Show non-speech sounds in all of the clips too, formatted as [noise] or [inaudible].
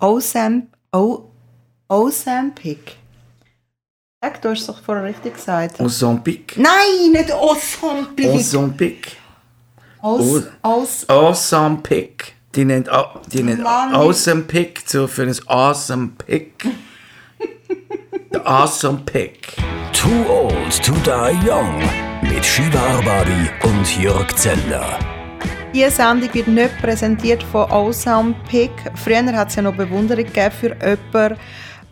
Ozemp o Ozempic. Sag, du hast es doch vorher richtig gesagt. Ozempic. Nein, nicht Ozempic. Ozempic. Aus, aus, Ozempic. Die nennt, oh, die nennt. Ozempic zu für ein Awesome Pick. Der Awesome Pick. Too Old to Die Young mit Shiva Arbari und Jörg Zeller. Diese Sendung wird nicht präsentiert von Ozempic. Früher hat es ja noch Bewunderung gegeben für jemanden,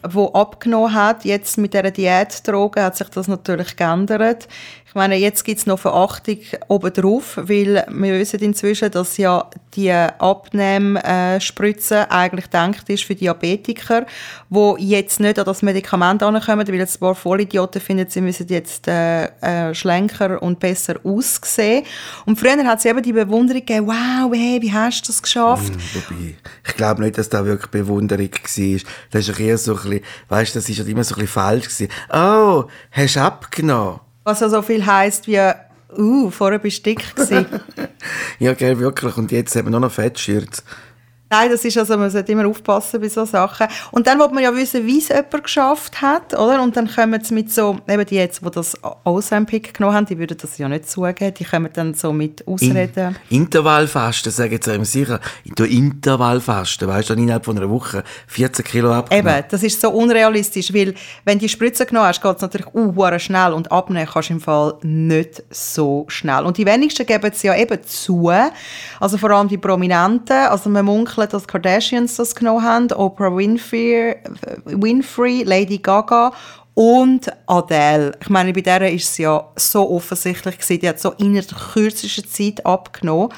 der abgenommen hat. Jetzt mit dieser Diätdroge hat sich das natürlich geändert. Meine, jetzt gibt es noch Verachtung obendrauf, weil wir wissen inzwischen, dass ja die Abnehmspritze eigentlich gedacht ist für Diabetiker, die jetzt nicht an das Medikament ankommen, weil jetzt ein paar Vollidioten finden, sie müssen jetzt äh, äh, schlanker und besser aussehen. Und früher hat es eben die Bewunderung gegeben, wow, hey, wie hast du das geschafft? Wobei, ich glaube nicht, dass das wirklich Bewunderung war. Das ist eher so ein bisschen, weißt das ist ja immer so ein bisschen falsch gewesen. Oh, hast du abgenommen? Was ja so viel heisst wie, uh, vorher bist du dick. [laughs] Ja, gell, wirklich. Und jetzt haben wir nur noch Fettschürze. Nein, das ist also, man sollte immer aufpassen bei solchen Sachen. Und dann will man ja wissen, wie es jemand geschafft hat, oder? Und dann kommen sie mit so, eben die jetzt, die das Ozempic genommen haben, die würden das ja nicht zugeben, die kommen dann so mit Ausreden. Intervallfasten, sagen jetzt einem sicher. Du Intervallfasten, weißt du, innerhalb von einer Woche 14 Kilo abgenommen. Eben, das ist so unrealistisch, weil wenn du die Spritze genommen hast, geht es natürlich uh, schnell und abnehmen kannst du im Fall nicht so schnell. Und die wenigsten geben es ja eben zu, also vor allem die Prominenten, also man munkelt, dass die Kardashians das genommen haben, Oprah Winfrey, Winfrey Lady Gaga und Adele. Ich meine, bei der ist es ja so offensichtlich gewesen, die hat so in der kürzesten Zeit abgenommen.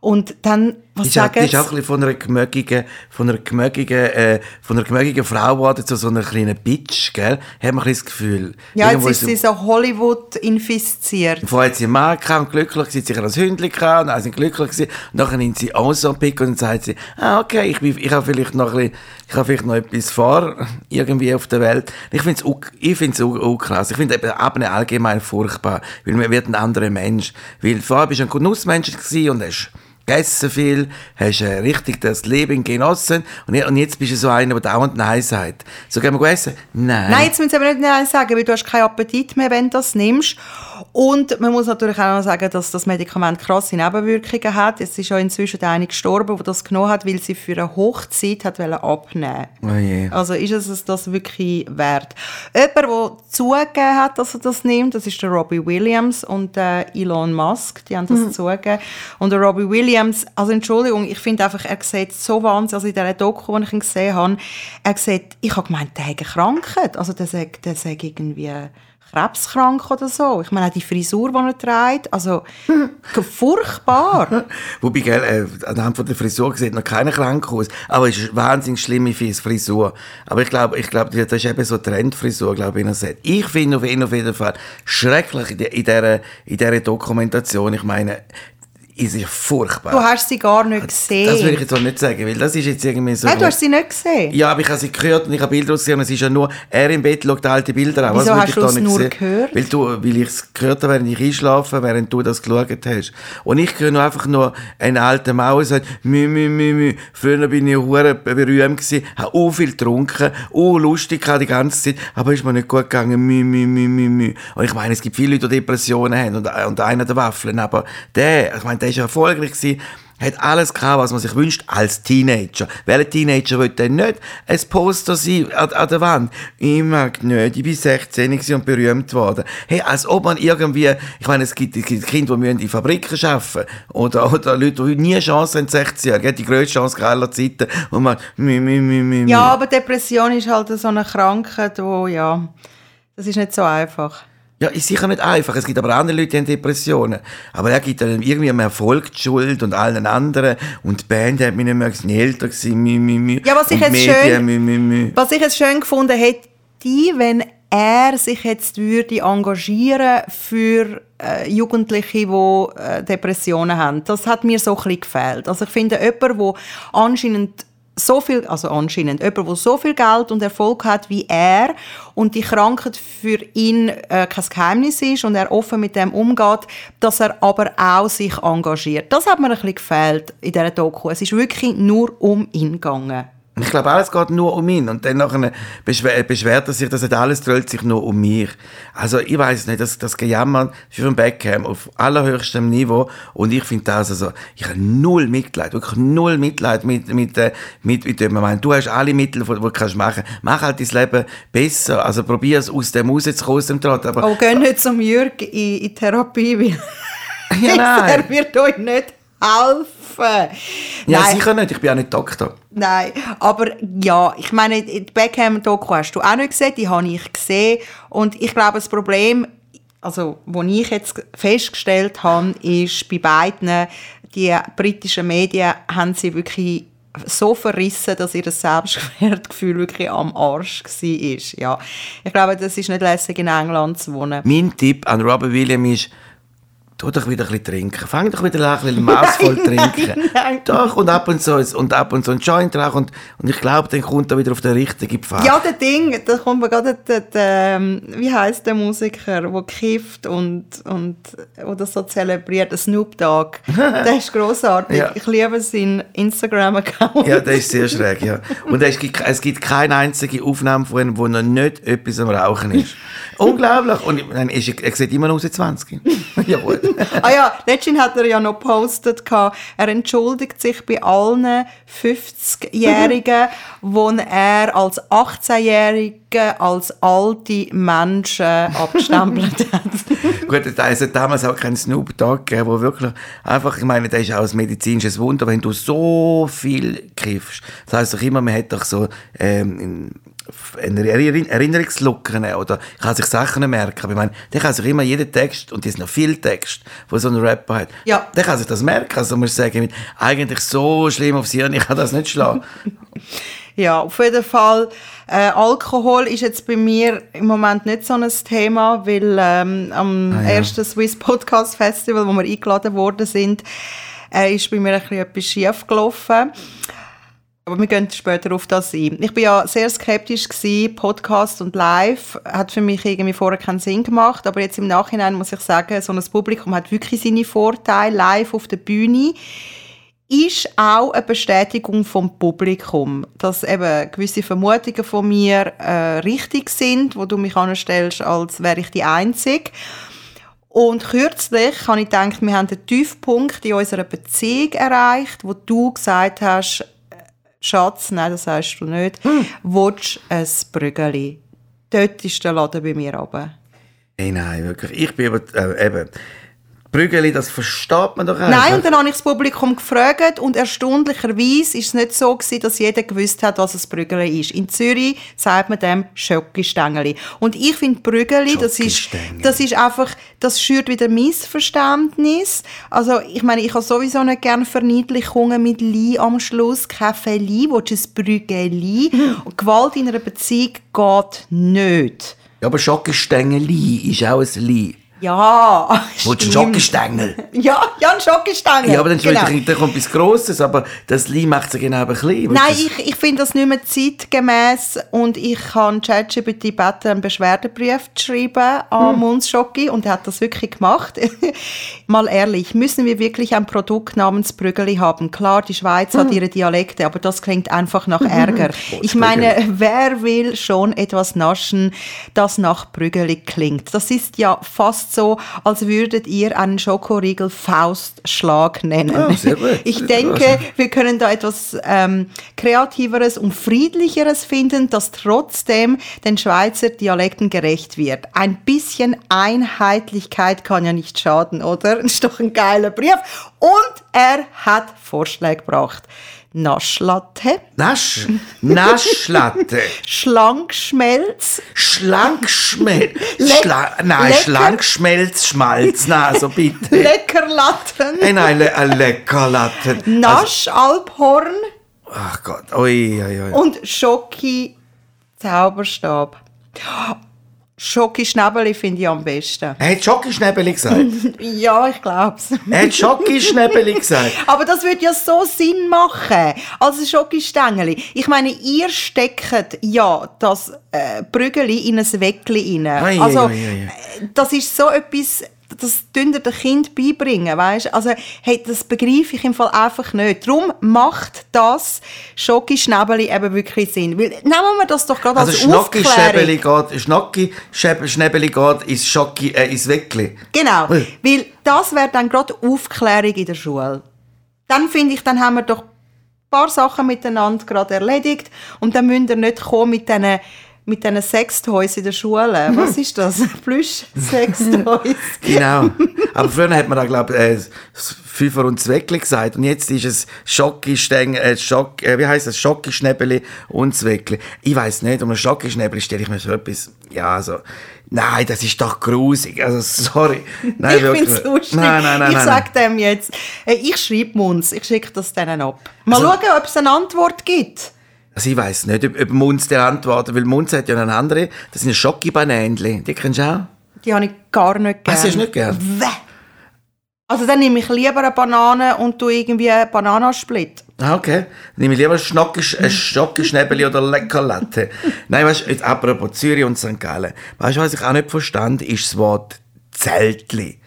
Und dann, was ist, auch, sagen ist auch ein sie? bisschen von einer gemögigen, von einer gemögigen, äh, von einer gemögigen Frau geworden zu so einer kleinen Bitch, gell? Hat man ein das Gefühl. Ja, jetzt ist sie so Hollywood infiziert. Vorher hat sie einen Mann gehabt und glücklich gewesen, sicher ein Hündchen gehabt, und dann sind sie glücklich gewesen. Und nachher nimmt sie Ozempic und dann sagt sie, ah, okay, ich, bin, ich habe vielleicht noch ein bisschen, ich habe vielleicht noch etwas vor, [laughs] irgendwie auf der Welt. Ich finde es auch, ich find's auch, auch krass. Ich finde eben Abnehmen allgemein furchtbar, weil man wird ein anderer Mensch. Weil vorher bist du ein Genussmensch gewesen und hast gegessen viel, hast äh, richtig das Leben genossen und, und jetzt bist du so einer, der dauernd Nein sagt. So, gehen wir essen? Nein. Nein, jetzt müssen wir nicht Nein sagen, weil du hast keinen Appetit mehr, wenn du das nimmst. Und man muss natürlich auch noch sagen, dass das Medikament krasse Nebenwirkungen hat. Es ist ja inzwischen eine gestorben, die das genommen hat, weil sie für eine Hochzeit hat wollen abnehmen Oh je. Also ist es das wirklich wert? Jemand, der zugegeben hat, dass er das nimmt, das ist der Robbie Williams und der Elon Musk. Die haben das zugegeben. Und der Robbie Williams, also Entschuldigung, ich finde einfach, er sieht so wahnsinnig, also in dieser Doku, die ich ihn gesehen habe, er sieht, ich habe gemeint, der hat eine Krankheit. Also der sagt, der sagt irgendwie krebskrank oder so. Ich meine, auch die Frisur, die er trägt, also [laughs] furchtbar. Wobei, gell, äh, anhand von der Frisur sieht noch keiner krank aus. Aber es ist eine wahnsinnig schlimme Frisur. Aber ich glaube, ich glaube, das ist eben so Trendfrisur, glaube ich, in der. Ich finde auf jeden, auf jeden Fall schrecklich in, der, dieser, in dieser Dokumentation. Ich meine, ist ja furchtbar. Du hast sie gar nicht gesehen. das will ich jetzt auch nicht sagen, weil das ist jetzt irgendwie so... Nein, du hast sie nicht gesehen. Ja, aber ich habe sie gehört und ich habe Bilder gesehen und es ist ja nur, er im Bett schaut alte Bilder an. Wieso Was hast du es nur sehen? gehört? Weil, du, weil ich es gehört habe, während ich einschlafe, während du das geschaut hast. Und ich höre nur einfach nur einen alten der sagt, mü, mü, mü, mü. Früher bin ich hure berühmt gewesen, habe auch viel getrunken, auch lustig die ganze Zeit, aber ist mir nicht gut gegangen, mü, mü, mü, mü, mü. Und ich meine, es gibt viele Leute, die Depressionen haben und, und einer der Waffeln, aber der, ich meine, der ist erfolgreich gewesen, hat alles gehabt, was man sich wünscht als Teenager. Welcher Teenager will denn nicht ein Poster sein an, an der Wand? Ich mag nicht, ich bin 16 gewesen und berühmt worden. Hey, als ob man irgendwie, ich meine, es gibt, es gibt Kinder, die müssen in Fabriken arbeiten oder, oder Leute, die nie Chance haben, 16 Jahre, die grösste Chance aller Zeiten und man, mü, mü, mü, mü, mü. Ja, aber Depression ist halt so eine Krankheit, wo, ja, das ist nicht so einfach. Ja, ist sicher nicht einfach. Es gibt aber andere Leute, die haben Depressionen. Aber er gibt dann irgendwie am Erfolg die Schuld und allen anderen. Und die Band hat mich nicht mehr gesehen, älter gewesen, mü, mü, mü. Ja, was ich jetzt Medien, schön- mü, mü, mü. Was ich jetzt schön gefunden hätte, wenn er sich jetzt würde engagieren für äh, Jugendliche, die äh, Depressionen haben. Das hat mir so ein bisschen gefehlt. Also ich finde, jemand, der anscheinend so viel, also anscheinend, jemand, der so viel Geld und Erfolg hat wie er und die Krankheit für ihn äh, kein Geheimnis ist und er offen mit dem umgeht, dass er aber auch sich engagiert. Das hat mir ein bisschen gefehlt in dieser Doku. Es ist wirklich nur um ihn gegangen. Ich glaube, alles geht nur um ihn. Und dann nachher beschwer, beschwert er sich, dass nicht alles dreht sich nur um mich. Also, ich weiß nicht, das, das Gejammer für einen Beckham auf allerhöchstem Niveau. Und ich finde das also, ich habe null Mitleid, wirklich null Mitleid mit, mit, äh, mit, mit dem. Ich meine, du hast alle Mittel, die du kannst machen. Mach halt dein Leben besser. Also, probier es aus dem rauszukommen, aus dem Draht. Aber, Oh, geh nicht zum Jürg in, in Therapie, weil ja, [laughs] er wird euch nicht helfen. Ja, Nein. sicher nicht. Ich bin auch nicht Doktor. Nein, aber ja, ich meine, die Beckham-Doku hast du auch nicht gesehen, die habe ich gesehen. Und ich glaube, das Problem, also, was ich jetzt festgestellt habe, ist bei beiden, die britischen Medien haben sie wirklich so verrissen, dass ihr Selbstwertgefühl wirklich am Arsch war. Ja. Ich glaube, das ist nicht lässig, in England zu wohnen. Mein Tipp an Robin Williams ist, tu doch wieder ein bisschen trinken. Fang doch wieder an, ein bisschen maßvoll [laughs] trinken. nein. Doch, und ab und so, und ab und so ein Joint rauchen. Und, und ich glaube, dann kommt er wieder auf den richtigen Pfad. Ja, der Ding, da kommt mir gerade der, der, ähm, wie heißt der Musiker, der kifft und, und oder so zelebriert, der Snoop Dogg. [laughs] Der ist großartig. Ja. Ich liebe seinen Instagram-Account. Ja, der ist sehr schräg, ja. Und es gibt, es gibt keine einzige Aufnahme von ihm, wo noch nicht etwas am Rauchen ist. [laughs] Unglaublich. Und ich meine, er sieht immer noch aus wie 20. ja, gut. Ah ja, letztens hat er ja noch gepostet, er entschuldigt sich bei allen 50-Jährigen, wo er als 18-Jährige als alte Menschen abgestempelt [laughs] hat. Gut, es hat damals auch keinen Snoop Dogg gegeben, wo wirklich einfach, ich meine, das ist auch ein medizinisches Wunder, wenn du so viel kiffst. Das heisst doch immer, man hat doch so ähm, Erinnerungslücken oder kann sich Sachen merken. Aber ich meine, der kann sich immer jeden Text, und das ist noch viel Text, wo so ein Rapper hat, Ja. der kann sich das merken. Also muss ich sagen, eigentlich so schlimm aufs Hirn, ich kann das nicht schlagen. [laughs] Ja, auf jeden Fall. Äh, Alkohol ist jetzt bei mir im Moment nicht so ein Thema, weil ähm, am Ah, ja. ersten Swiss Podcast Festival, wo wir eingeladen worden sind, äh, ist bei mir ein bisschen etwas schief gelaufen. Aber wir gehen später auf das ein. Ich bin ja sehr skeptisch gewesen. Podcast und Live hat für mich irgendwie vorher keinen Sinn gemacht. Aber jetzt im Nachhinein muss ich sagen, so ein Publikum hat wirklich seine Vorteile. Live auf der Bühne ist auch eine Bestätigung vom Publikum, dass eben gewisse Vermutungen von mir äh, richtig sind, wo du mich anstellst, als wäre ich die Einzige. Und kürzlich habe ich gedacht, wir haben den Tiefpunkt in unserer Beziehung erreicht, wo du gesagt hast, Schatz, nein, das sagst du nicht, Hm. willst du ein Brügeli? Dort ist der Laden bei mir runter. Hey, nein, wirklich. Ich bin aber, äh, eben, Brügeli, das versteht man doch einfach. Nein, und dann habe ich das Publikum gefragt und erstaunlicherweise ist es nicht so gewesen, dass jeder gewusst hat, was ein Brügeli ist. In Zürich sagt man dem Schöckistängeli. Und ich finde Brügeli, das ist, das ist einfach, das schürt wieder Missverständnis. Also, ich meine, ich habe sowieso nicht gerne Verniedlichungen mit Li am Schluss. Kein Feli, willst du ein Brügeli? Und [laughs] Gewalt in einer Beziehung geht nicht. Ja, aber Schockenstängeli ist auch ein Li. Ja, Willst du einen. Schockenstängel? Ja, ja, ein Schockistängel. Ja, aber dann, Genau. dann kommt etwas Grosses, aber das Li macht sich genau ein klein. Nein, ich, ich finde das nicht mehr zeitgemäß und ich habe ChatGPT gebeten, einen Beschwerdebrief zu schreiben an Hm. Munzschocki und er hat das wirklich gemacht. [laughs] Mal ehrlich, müssen wir wirklich ein Produkt namens Brügeli haben? Klar, die Schweiz Hm. hat ihre Dialekte, aber das klingt einfach nach Ärger. ich meine, wer will schon etwas naschen, das nach Brügeli klingt? Das ist ja fast so, als würdet ihr einen Schokoriegel Faustschlag nennen. Ah, sehr gut. [laughs] Ich denke, gut. wir können da etwas ähm, Kreativeres und Friedlicheres finden, das trotzdem den Schweizer Dialekten gerecht wird. Ein bisschen Einheitlichkeit kann ja nicht schaden, oder? [laughs] Ist doch ein geiler Brief. Und er hat Vorschläge gebracht. Naschlatte, Nasch, Naschlatte, [laughs] Schlankschmelz, Schlankschmelz, Schla nein, lecker. Schlankschmelz, Schmalz, nein, also bitte. [laughs] Leckerlatten, Hey, nein, le ein Leckerlatte. Also, Naschalphorn ach Gott, ui, ui, ui. und Schoki Zauberstab. Schoki Schnäbeli finde ich am besten. Er hat Schokischnäbeli gesagt. [laughs] Ja, ich glaub's. Er hat Schokischnäbeli gesagt. [laughs] Aber das würde ja so Sinn machen. Also Schokistängeli. Ich meine, ihr steckt ja das äh, Brügeli in ein Weckli rein. Ei, also, ei, ei, ei. äh, das ist so etwas, das dir den Kind beibringen, weißt? Also, hey, das begreife ich im Fall einfach nicht. Darum macht das Schoki-Schnäbeli eben wirklich Sinn. Weil, nehmen wir das doch gerade Also als Schnocki Schnäbeli geht, Schnocki Schnäbeli geht ins Schocki, äh, ins Weckli. Genau, Ui. weil das wäre dann gerade Aufklärung in der Schule. Dann finde ich, dann haben wir doch ein paar Sachen miteinander gerade erledigt und dann müsst ihr nicht kommen mit diesen mit diesen Sextoys in der Schule. Was ist das? Plüsch-Sextoys. [laughs] Genau. Aber früher hat man da, glaube ich, äh, Fünfer und Zweckli gesagt. Und jetzt ist es Schocki, Steng, äh, Schock, äh, wie heisst das? Schocki, Schnäbeli und Zweckli. Ich weiß nicht, um ein Schocki, Schnäbeli stelle ich mir so etwas, ja, also, nein, das ist doch grusig. Also, sorry. Nein, ich finde es lustig. Nein, nein, nein. ich nein, sag dem jetzt, äh, ich schreibe Munz, ich schicke das denen ab. Mal Also- schauen, ob es eine Antwort gibt. Also ich weiß nicht, ob, ob Munz der antwortet, weil Munz hat ja eine andere, das sind Schocki-Banänchen. Die kennst du auch? Die habe ich gar nicht Ah, gerne. sie hast du nicht gern? Wäh. Also dann nehme ich lieber eine Banane und tu irgendwie einen Bananasplit. Ah, okay. Dann nehme ich lieber Schnocki, äh, Schocki, Schnäbeli oder Leckerlatte. [laughs] Nein, weißt du, apropos Zürich und St. Gallen. Weißt du, was ich auch nicht verstand, ist das Wort Zeltli.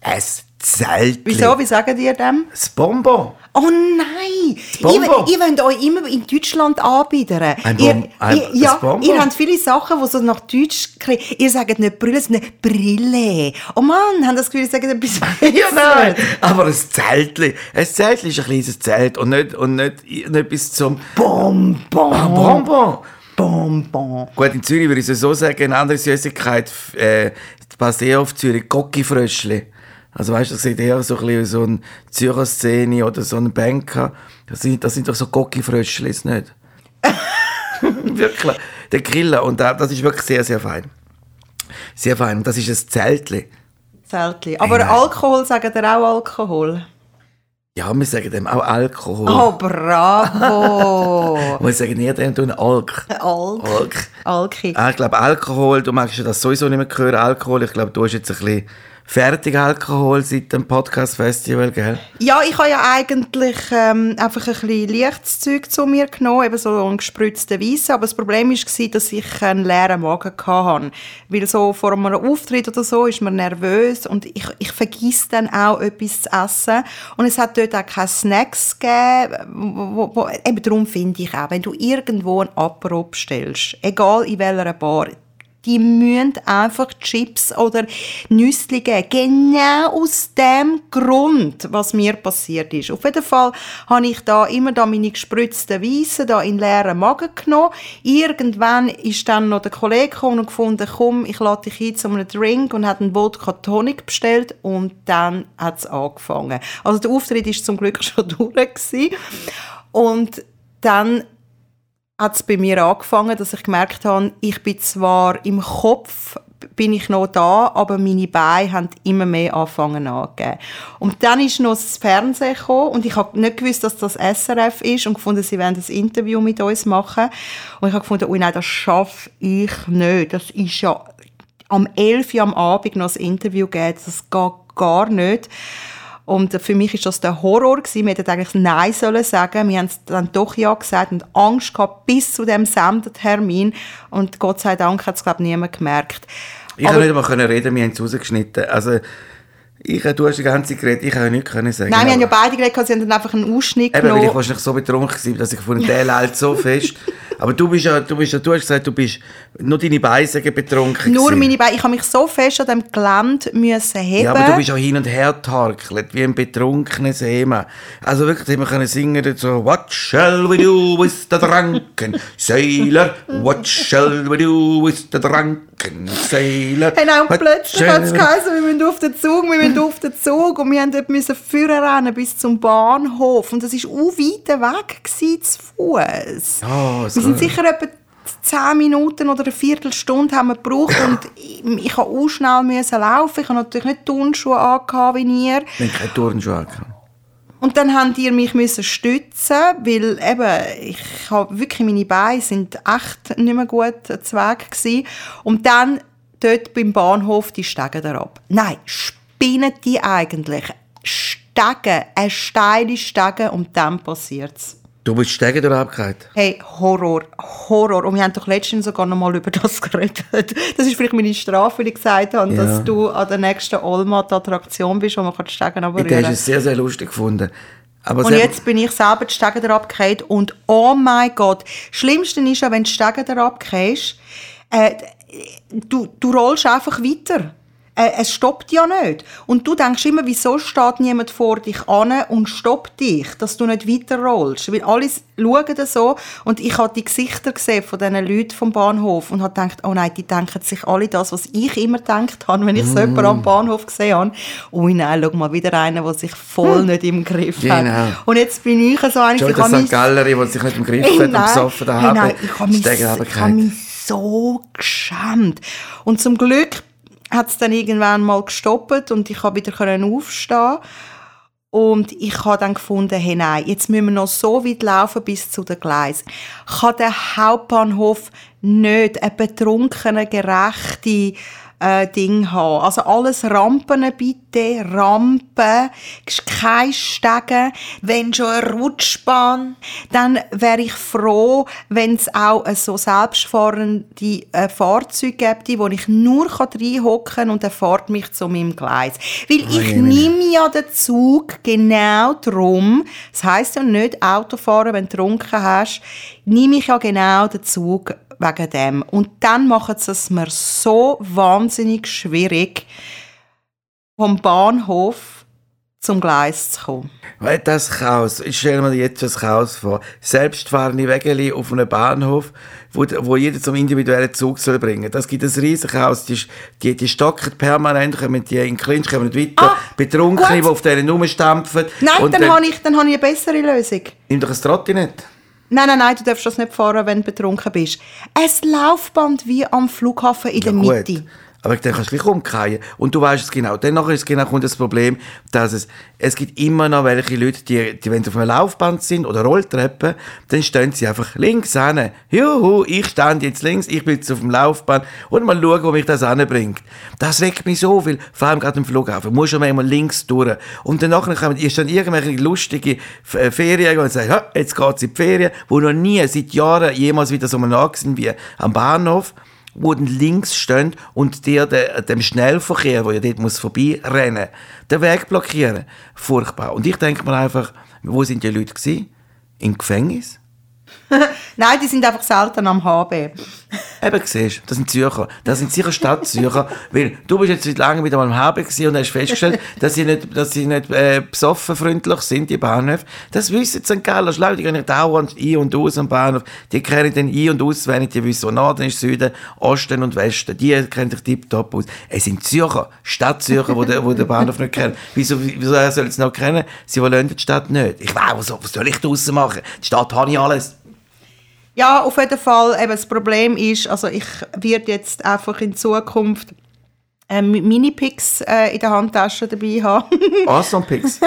Ein Zeltli. Wieso? Wie sagen die dem? Das Bonbon. Oh nein! Bonbon. Ihr, ihr wollt euch immer in Deutschland anbieten. Ein ihr, ein- ihr, ein ja, Bonbon. ihr habt viele Sachen, die so nach Deutsch klingen. Ihr sagt nicht Brille, sondern Brille. Oh Mann, haben das Gefühl, ihr sagt etwas [laughs] Ja, nein. Aber ein Zeltli. Ein Zeltli ist ein kleines Zelt und nicht, und nicht, nicht bis zum Bonbon. ah, Bonbon. Bonbon. Gut, in Zürich würde ich es so sagen, eine andere Süßigkeit, äh, eher auf Zürich, Gocki-Fröschli. Also weißt du, das sieht eher so ein bisschen so eine Zürcher Szene oder so ein Banker. Das sind, das sind doch so Gocki-Fröschlis, nicht? [laughs] wirklich. Der Griller. Und da- das ist wirklich sehr, sehr fein. Sehr fein. Und das ist ein Zeltli. Zeltli. Aber Nein. Alkohol, sagen ihr auch Alkohol? Ja, wir sagen dem auch Alkohol. Oh, bravo. [laughs] Wir sagen nie dem tun Alk. Alk. Alk. Alki. Ah, ich glaube, Alkohol, du magst ja das sowieso nicht mehr hören, Alkohol. Ich glaube, du hast jetzt ein bisschen fertig Alkohol seit dem Podcast-Festival, gell? Ja, ich habe ja eigentlich ähm, einfach ein bisschen leichtes Zeug zu mir genommen, eben so einen gespritzten Weissen. Aber das Problem war, dass ich einen leeren Magen hatte. Weil so vor einem Auftritt oder so ist man nervös und ich, ich vergesse dann auch etwas zu essen. Und es hat dort auch keine Snacks gegeben. Wo, wo, eben darum finde ich auch, wenn du irgendwo ein Apero bestellst, egal in welcher Bar, die müssen einfach Chips oder Nüsse geben. Genau aus dem Grund, was mir passiert ist. Auf jeden Fall habe ich da immer da meine gespritzten Weisse da in leeren Magen genommen. Irgendwann ist dann noch der Kollege gekommen und gefunden, komm, ich lade dich ein zu einem Drink und hat einen Wodka Tonic bestellt und dann hat es angefangen. Also der Auftritt ist zum Glück [laughs] schon durch gewesen. und dann hat es bei mir angefangen, dass ich gemerkt habe, ich bin zwar im Kopf bin ich noch da, aber meine Beine haben immer mehr angefangen anzugeben. Und dann ist noch das Fernsehen gekommen und ich habe nicht gewusst, dass das SRF ist und gefunden, sie werden ein Interview mit uns machen. Und ich habe gefunden, oh nein, das schaffe ich nicht. Das ist ja am 11 Uhr am Abend noch ein Interview geben, das geht gar nicht. Und für mich ist das der Horror gewesen. Wir hätten eigentlich Nein sollen sagen. Wir haben es dann doch Ja gesagt und Angst gehabt bis zu dem Sendetermin. Und Gott sei Dank hat es, glaube ich, niemand gemerkt. Ich Aber- konnte nicht können reden, wir haben es rausgeschnitten. Also, ich, du hast die ganze Zeit geredet, ich habe ja nichts können sagen. Nein, wir haben ja beide geredet, sie haben dann einfach einen Ausschnitt Eben, weil ich genommen. wahrscheinlich so betrunken war, dass ich gefunden [laughs] der lallt so fest. Aber du bist ja, du bist ja, du hast gesagt, du bist nur deine Beine sagen betrunken Nur gewesen. meine Beine. Ich habe mich so fest an dem Gelände müssen heben. Ja, aber du bist auch hin und her getarkelt, wie ein betrunkener Seemann. Also wirklich, man können singen so, What shall we do with the drunken sailor? What shall we do with the drunken sailor? Hey, nein, und plötzlich hat es geheißen, wir müssen auf den Zug, wir müssen auf den Zug. Und wir dort müssen rennen bis zum Bahnhof. Und das war auch weit weg gewesen, zu Fuß. Wir so. sind sicher etwa 10 Minuten oder eine Viertelstunde haben wir gebraucht [laughs] und ich, ich habe auch schnell müssen laufen. Ich habe natürlich nicht Turnschuhe angehabt wie ihr. Ich habe keine Turnschuhe angehabt. Und dann haben die mich müssen stützen, weil eben, ich habe wirklich, meine Beine sind echt nicht mehr gut zu Weg gewesen. Und dann dort beim Bahnhof die Stege ab. Nein, spinnen die eigentlich? Stege, eine steile Stege und dann passiert's. Du bist Stegen durchgefallen. Hey, Horror, Horror. Und wir haben doch letztens sogar noch mal über das [laughs] geredet. Das ist vielleicht meine Strafe, weil ich gesagt habe, Ja. dass du an der nächsten Olma-Attraktion bist, wo man kann die Stegen Ich habe es sehr, sehr lustig gefunden. Aber Und jetzt bin ich selber die da abgekehrt und oh mein Gott, das Schlimmste ist ja, wenn du die Stegen da abgehst, äh, du, du rollst einfach weiter. Äh, es stoppt ja nicht. Und du denkst immer, wieso steht niemand vor dich an und stoppt dich, dass du nicht weiter rollst. Weil alle schauen so und ich habe die Gesichter gesehen von diesen Leuten vom Bahnhof und habe gedacht, oh nein, die denken sich alle das, was ich immer gedacht habe, wenn ich so jemanden am Bahnhof gesehen habe. Ui nein, schau mal, wieder einer, der sich voll nicht im Griff hat. Genau. Und jetzt bin ich so eine, Schon ich das habe mich St. Gallery, wo sich nicht im Griff hat und besoffen daheim nein, ich habe mich, ich habe mich so geschämt. Und zum Glück hat es dann irgendwann mal gestoppt und ich konnte wieder aufstehen und ich habe dann gefunden, hey nein, jetzt müssen wir noch so weit laufen bis zu den Gleisen. Kann der Hauptbahnhof nicht eine betrunkene, gerechte äh, Ding haben. Also alles Rampen bitte, Rampen, kein Stegen, wenn schon eine Rutschbahn, dann wäre ich froh, wenn es auch so selbstfahrende äh, Fahrzeuge gibt, wo ich nur reinhocken kann und er fährt mich zu meinem Gleis. Weil ich jemine. nehme ja den Zug genau drum. Das heisst ja nicht Autofahren, wenn du getrunken hast, nehme ich ja genau den Zug wegen dem. Und dann macht es es mir so wahnsinnig schwierig, vom Bahnhof zum Gleis zu kommen. Weil das Chaos, ich stelle mir jetzt das Chaos vor. Selbstfahrende Wägeli auf einem Bahnhof, wo, wo jeder zum individuellen Zug soll bringen. Das gibt ein riesen Chaos. Die, die, die stocken permanent, kommen die in Clinch, kommen nicht weiter. Ah, Betrunkene, gut. die auf denen rumstampfen. Nein, Und dann, habe ich, dann habe ich eine bessere Lösung. Nimm doch ein Trottinett. Nein, nein, nein, du darfst das nicht fahren, wenn du betrunken bist. Ein Laufband wie am Flughafen in der Mitte. Gut. Aber dann kannst du gleich umkehren. Und du weißt es genau. Dann nachher ist genau kommt das Problem, dass es, es gibt immer noch welche Leute, die, die wenn sie auf einem Laufband sind oder Rolltreppen, dann stehen sie einfach links hin. Juhu, ich stand jetzt links, ich bin jetzt auf dem Laufband und mal schauen, wo mich das anbringt. Das regt mich so viel, vor allem gerade im Flughafen. Du musst schon manchmal links durch. Und dann nachher kommen, ist dann irgendwelche lustige äh, Ferien und sagen, jetzt geht's in die Ferien, wo noch nie, seit Jahren jemals wieder so nah sind wie am Bahnhof wo links stehen und dir de, dem Schnellverkehr, wo ja dort muss vorbeirennen, den Weg blockieren. Furchtbar. Und ich denke mir einfach, wo sind die Leute gewesen? Im Gefängnis? [laughs] Nein, die sind einfach selten am HB. Eben, siehst du, das sind Zürcher. Das sind sicher Stadtzürcher. [laughs] weil du bist jetzt seit langem wieder mal im HB gewesen und hast festgestellt, [laughs] dass sie nicht, dass sie nicht äh, besoffenfreundlich sind, die Bahnhöfe. Das wissen die St. Galler Schlau, die gehen dauernd ein- und aus am Bahnhof. Die kennen den ein- und auswendig, die wissen, wo Norden ist, Süden, Osten und Westen. Die kennen sich tiptop aus. Es sind Zürcher, Stadtzürcher, die den, den Bahnhof nicht kennen. Wieso, wieso er soll es noch kennen? Sie wollen die Stadt nicht. Ich weiß, was, was soll ich draussen machen? Die Stadt habe ich alles. Ja, auf jeden Fall. Eben, das Problem ist, also ich werde jetzt einfach in Zukunft äh, Mini-Picks äh, in der Handtasche dabei haben. [laughs] [laughs] Awesome Picks.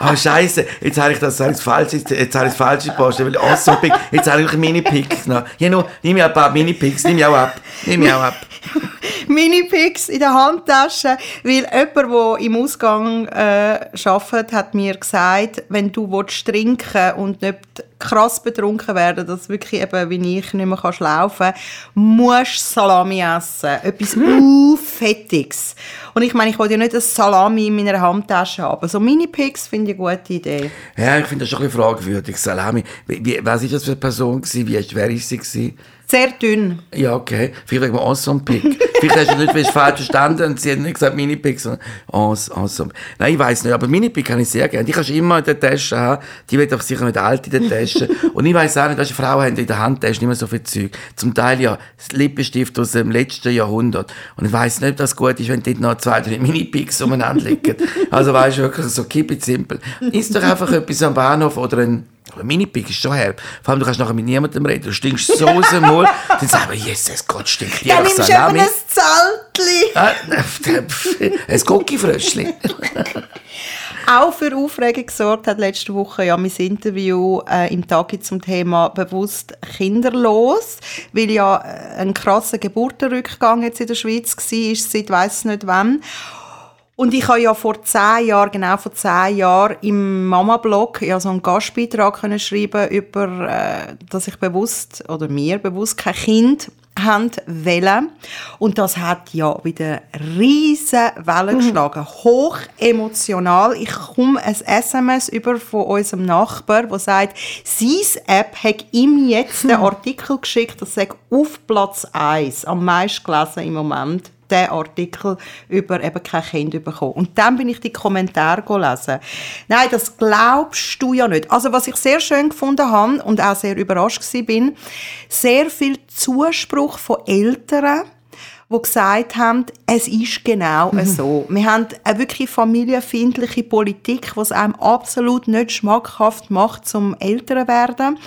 Ah, Scheiße, jetzt habe ich das, das falsch, jetzt, jetzt habe ich das falsche gepostet, weil Awesome Pick, jetzt habe ich Mini-Picks noch. Ja, nimm mir ein paar Mini-Picks, nimm ich auch ab, nimm ich auch ab. [laughs] Mini-Picks in der Handtasche, weil jemand, der im Ausgang äh, arbeitet, hat mir gesagt, wenn du willst trinken und nicht krass betrunken werden, dass wirklich eben, wie ich, nicht mehr kannst laufen musst Salami essen. Etwas uh, Fettiges. Und ich meine, ich wollte ja nicht ein Salami in meiner Handtasche haben. So Mini-Picks finde ich eine gute Idee. Ja, ich finde das schon ein bisschen fragwürdig, Salami. Wie, wie, was ist das für eine Person gewesen? Wie, wer ist sie gewesen? Sehr dünn. Ja, okay. Vielleicht wegen Awesome Pick. Vielleicht hast du nicht falsch verstanden und sie hat nicht gesagt Mini-Pick, sondern Awes- Awesome. Nein, ich weiß nicht, aber Mini-Pick kann ich sehr gerne. Die kannst du immer in der Tasche haben. Die wird doch sicher nicht alt in der Tasche. und ich weiß auch nicht, dass Frauen haben in der Handtasche nicht mehr so viel Zeug. Zum Teil ja Lippenstift aus dem letzten Jahrhundert. Und ich weiß nicht, ob das gut ist, wenn dort noch zwei, drei Mini-Picks umeinander liegen. Also weißt du, wirklich so keep it simple. Ist doch einfach etwas am Bahnhof oder ein aber Mini-Pick ist schon herb. Vor allem, du kannst nachher mit niemandem reden. Du stinkst so aus dem Mund. [laughs] Dann sagst du, Jesus Gott, stinkt die Dann nimmst du eben ein Zeltli. [laughs] Ah, ein Guckifröschli. [laughs] Auch für Aufregung gesorgt hat letzte Woche ja mein Interview äh, im Tagi zum Thema bewusst kinderlos, weil ja äh, ein krasser Geburtenrückgang jetzt in der Schweiz war, seit weiss nicht wann. Und ich habe ja vor zehn Jahren, genau vor zehn Jahren, im Mama-Blog ja so einen Gastbeitrag können schreiben über, äh, dass ich bewusst, oder mir bewusst, kein Kind haben wollen. Und das hat ja wieder riesen Wellen geschlagen. Hoch emotional. Ich komme ein SMS über von unserem Nachbar, der sagt, seine App hat ihm jetzt den [laughs] Artikel geschickt, das sagt auf Platz 1 am meisten gelesen im Moment den Artikel über eben kein Kind bekommen. Und dann bin ich die Kommentare gelesen. Nein, das glaubst du ja nicht. Also was ich sehr schön gefunden habe und auch sehr überrascht war, bin, sehr viel Zuspruch von Eltern, die gesagt haben, es ist genau mhm. so. Wir haben eine wirklich familienfeindliche Politik, die es einem absolut nicht schmackhaft macht zum Älteren werden.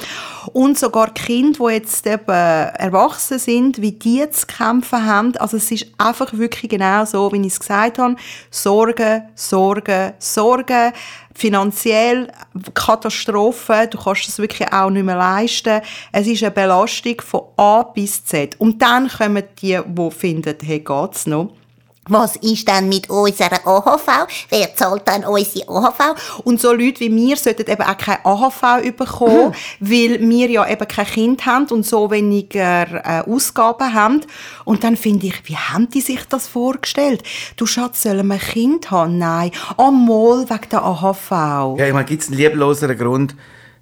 Und sogar Kinder, die jetzt eben erwachsen sind, wie die zu kämpfen haben. Also es ist einfach wirklich genau so, wie ich es gesagt habe. Sorgen, Sorgen, Sorgen finanziell Katastrophe, du kannst das wirklich auch nicht mehr leisten. Es ist eine Belastung von A bis Z. Und dann kommen die, die finden, hey, geht's noch? Was ist denn mit unserer AHV? Wer zahlt dann unsere AHV? Und so Leute wie wir sollten eben auch keine AHV bekommen, mhm. weil wir ja eben kein Kind haben und so weniger äh, Ausgaben haben. Und dann finde ich, wie haben die sich das vorgestellt? Du Schatz, sollen wir ein Kind haben? Nein. Einmal wegen der AHV. Ja, ich meine, gibt es einen liebloseren Grund,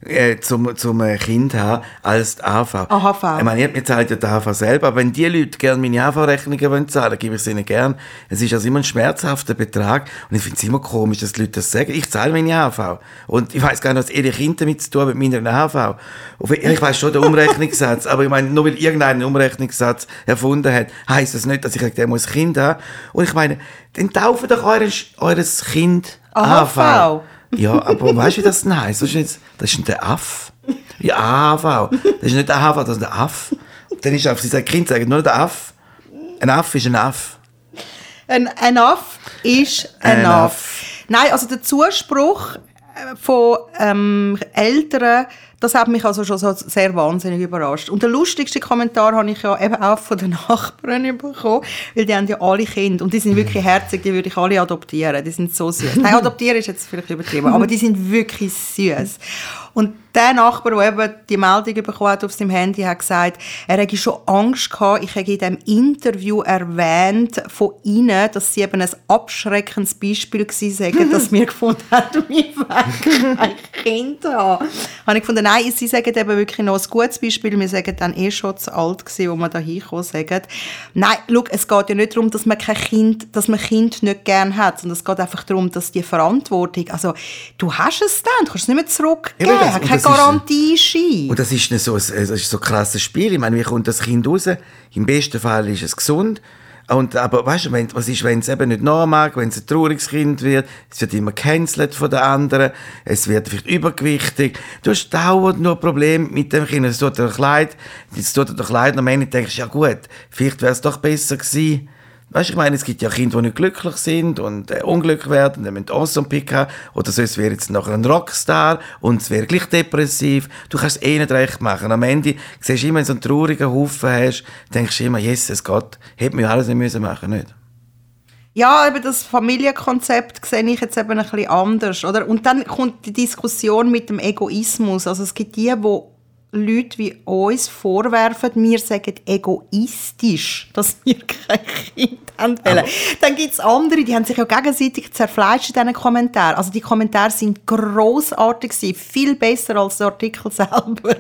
äh, zum, zum äh, Kind haben als die AV. AHV. Ich meine, ich zahlt ja die AHV selber, aber wenn die Leute gerne meine AV-Rechnungen wollen zahlen, gebe ich sie ihnen gerne. Es ist also immer ein schmerzhafter Betrag und ich finde es immer komisch, dass die Leute das sagen. Ich zahle meine AV. Und ich weiß gar nicht, was ihre Kinder damit zu tun mit meiner AV. Ich weiß schon den Umrechnungssatz, [laughs] aber ich meine, nur weil irgendeinen Umrechnungssatz erfunden hat, heisst das nicht, dass ich ein Kind habe. Und ich meine, dann taufen doch eures, eures Kind AHV. AHV. Ja, aber weißt du, wie das heisst? Das ist, jetzt, das ist der Aff. Ja, AHV. Das ist nicht der AHV, das ist der Aff. Dann ist auf sagt, Kind sagen nur der Aff. Ein Aff ist ein Aff. Ein, ein Aff ist ein, ein Aff. Aff. Nein, also der Zuspruch äh, von ähm, Eltern, das hat mich also schon so sehr wahnsinnig überrascht. Und der lustigste Kommentar habe ich ja eben auch von den Nachbarn bekommen, weil die haben ja alle Kinder und die sind wirklich herzig, die würde ich alle adoptieren, die sind so süß. Nein, [laughs] adoptieren ist jetzt vielleicht übertrieben, aber die sind wirklich süß. Und der Nachbar, der eben die Meldung bekommen hat auf seinem Handy, hat gesagt, er hätte schon Angst gehabt, ich habe in diesem Interview erwähnt von ihnen, dass sie eben ein abschreckendes Beispiel gewesen [laughs] dass wir gefunden haben, wie weg ein Kind haben. Habe ich gefunden, nein, sie sagen eben wirklich noch ein gutes Beispiel, wir sagen dann eh schon zu alt gewesen, wo wir da hinkommen, sagen. Nein, schau, es geht ja nicht darum, dass man kein Kind, dass man Kind nicht gern hat, sondern es geht einfach darum, dass die Verantwortung, also du hast es dann, du kannst es nicht mehr zurückgeben. Ja, das, keine Garantieschein. Und das ist nicht so, das ist so ein krasses Spiel. Ich meine, wie kommt das Kind raus? Im besten Fall ist es gesund. Und, aber weißt du, wenn, was ist, wenn es eben nicht nachmag, wenn es ein trauriges Kind wird, es wird immer cancelled von den anderen, es wird vielleicht übergewichtig, du hast dauernd nur Probleme mit dem Kind, es tut dir leid, es tut dir doch leid, und am Ende denkst du, ja gut, vielleicht wäre es doch besser gewesen, Weißt du, ich meine, es gibt ja Kinder, die nicht glücklich sind und äh, unglücklich werden, dann müssen Awesome Pick haben. Oder sonst wäre jetzt nachher ein Rockstar und es wäre gleich depressiv. Du kannst eh nicht recht machen. Am Ende siehst du immer, wenn du so einen traurigen Haufen hast, denkst du immer, Jesus Gott, hätte mir alles nicht müssen machen nicht? Ja, aber das Familienkonzept sehe ich jetzt eben ein bisschen anders. Oder? Und dann kommt die Diskussion mit dem Egoismus. Also es gibt die, die Leute wie uns vorwerfen, wir sagen egoistisch, dass [laughs] wir kein Kind haben wollen. Dann gibt es andere, die haben sich ja gegenseitig zerfleischt in diesen Kommentaren. Also die Kommentare sind grossartig gewesen, viel besser als der Artikel [laughs] selber.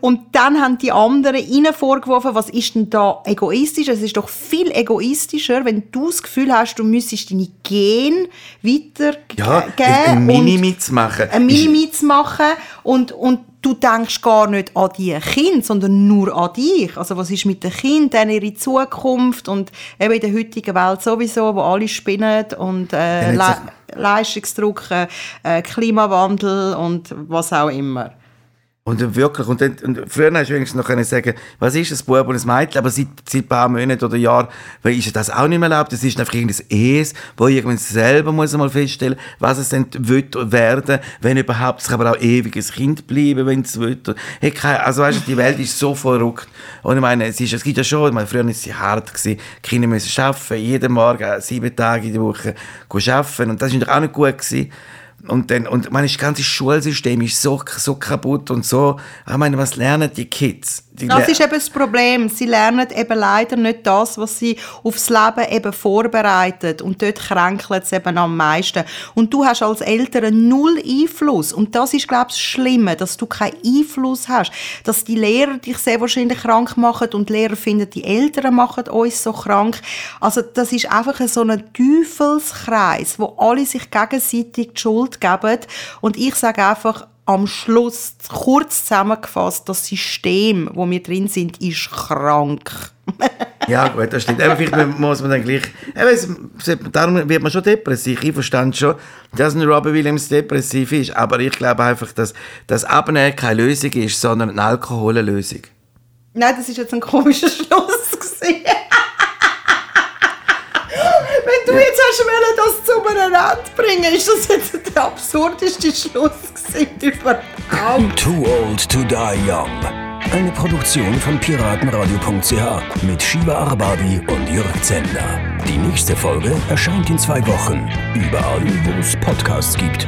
Und dann haben die anderen ihnen vorgeworfen, was ist denn da egoistisch? Es ist doch viel egoistischer, wenn du das Gefühl hast, du müsstest deine Gene weitergeben. Ja, ein Mini machen. Ein Mini machen und, und du denkst gar nicht an die Kinder, sondern nur an dich. Also was ist mit den Kindern, ihre Zukunft und eben in der heutigen Welt sowieso, wo alle spinnen und äh, Le Leistungsdruck, äh, Klimawandel und was auch immer. Und wirklich, und, dann, und früher hast du wenigstens noch können sagen, was ist ein Bub und ein Mädchen, aber seit, seit ein paar Monaten oder Jahren ist das auch nicht mehr erlaubt. Das ist einfach irgendein Es, wo irgendwann selber muss mal feststellen, was es denn wird werden, wenn überhaupt, es kann aber auch ewiges Kind bleiben, wenn es will. Hey, also weißt du, die Welt ist so verrückt. Und ich meine, es, ist, es gibt ja schon, ich meine, früher war es hart, gewesen. die Kinder müssen arbeiten, jeden Morgen, sieben Tage in der Woche arbeiten und das war auch nicht gut gewesen. Und, dann, und meine, das ganze Schulsystem ist so, so kaputt und so. Ich meine, was lernen die Kids? Das ist eben das Problem. Sie lernen eben leider nicht das, was sie aufs Leben eben vorbereitet. Und dort kränkelt es eben am meisten. Und du hast als Eltern null Einfluss. Und das ist, glaube ich, das Schlimme, dass du keinen Einfluss hast. Dass die Lehrer dich sehr wahrscheinlich krank machen und die Lehrer finden, die Eltern machen uns so krank. Also das ist einfach so ein Teufelskreis, wo alle sich gegenseitig die Schuld geben. Und ich sage einfach, am Schluss, kurz zusammengefasst, das System, wo wir drin sind, ist krank. ja, gut, das stimmt. Aber vielleicht muss man dann gleich. Eben, darum wird man schon depressiv. Ich verstand schon, dass ein Robin Williams depressiv ist. Aber ich glaube einfach, dass das Abnehmen keine Lösung ist, sondern eine Alkohollösung. Nein, das ist jetzt ein komischer [laughs] Schluss. Gewesen. Wenn du jetzt hast wollen, das zu einem Ende bringen, ist das jetzt der absurdeste Schluss [laughs] überhaupt. Too Old to Die Young. Eine Produktion von piratenradio.ch mit Shiva Arbabi und Jörg Zender. Die nächste Folge erscheint in zwei Wochen. Überall, wo es Podcasts gibt.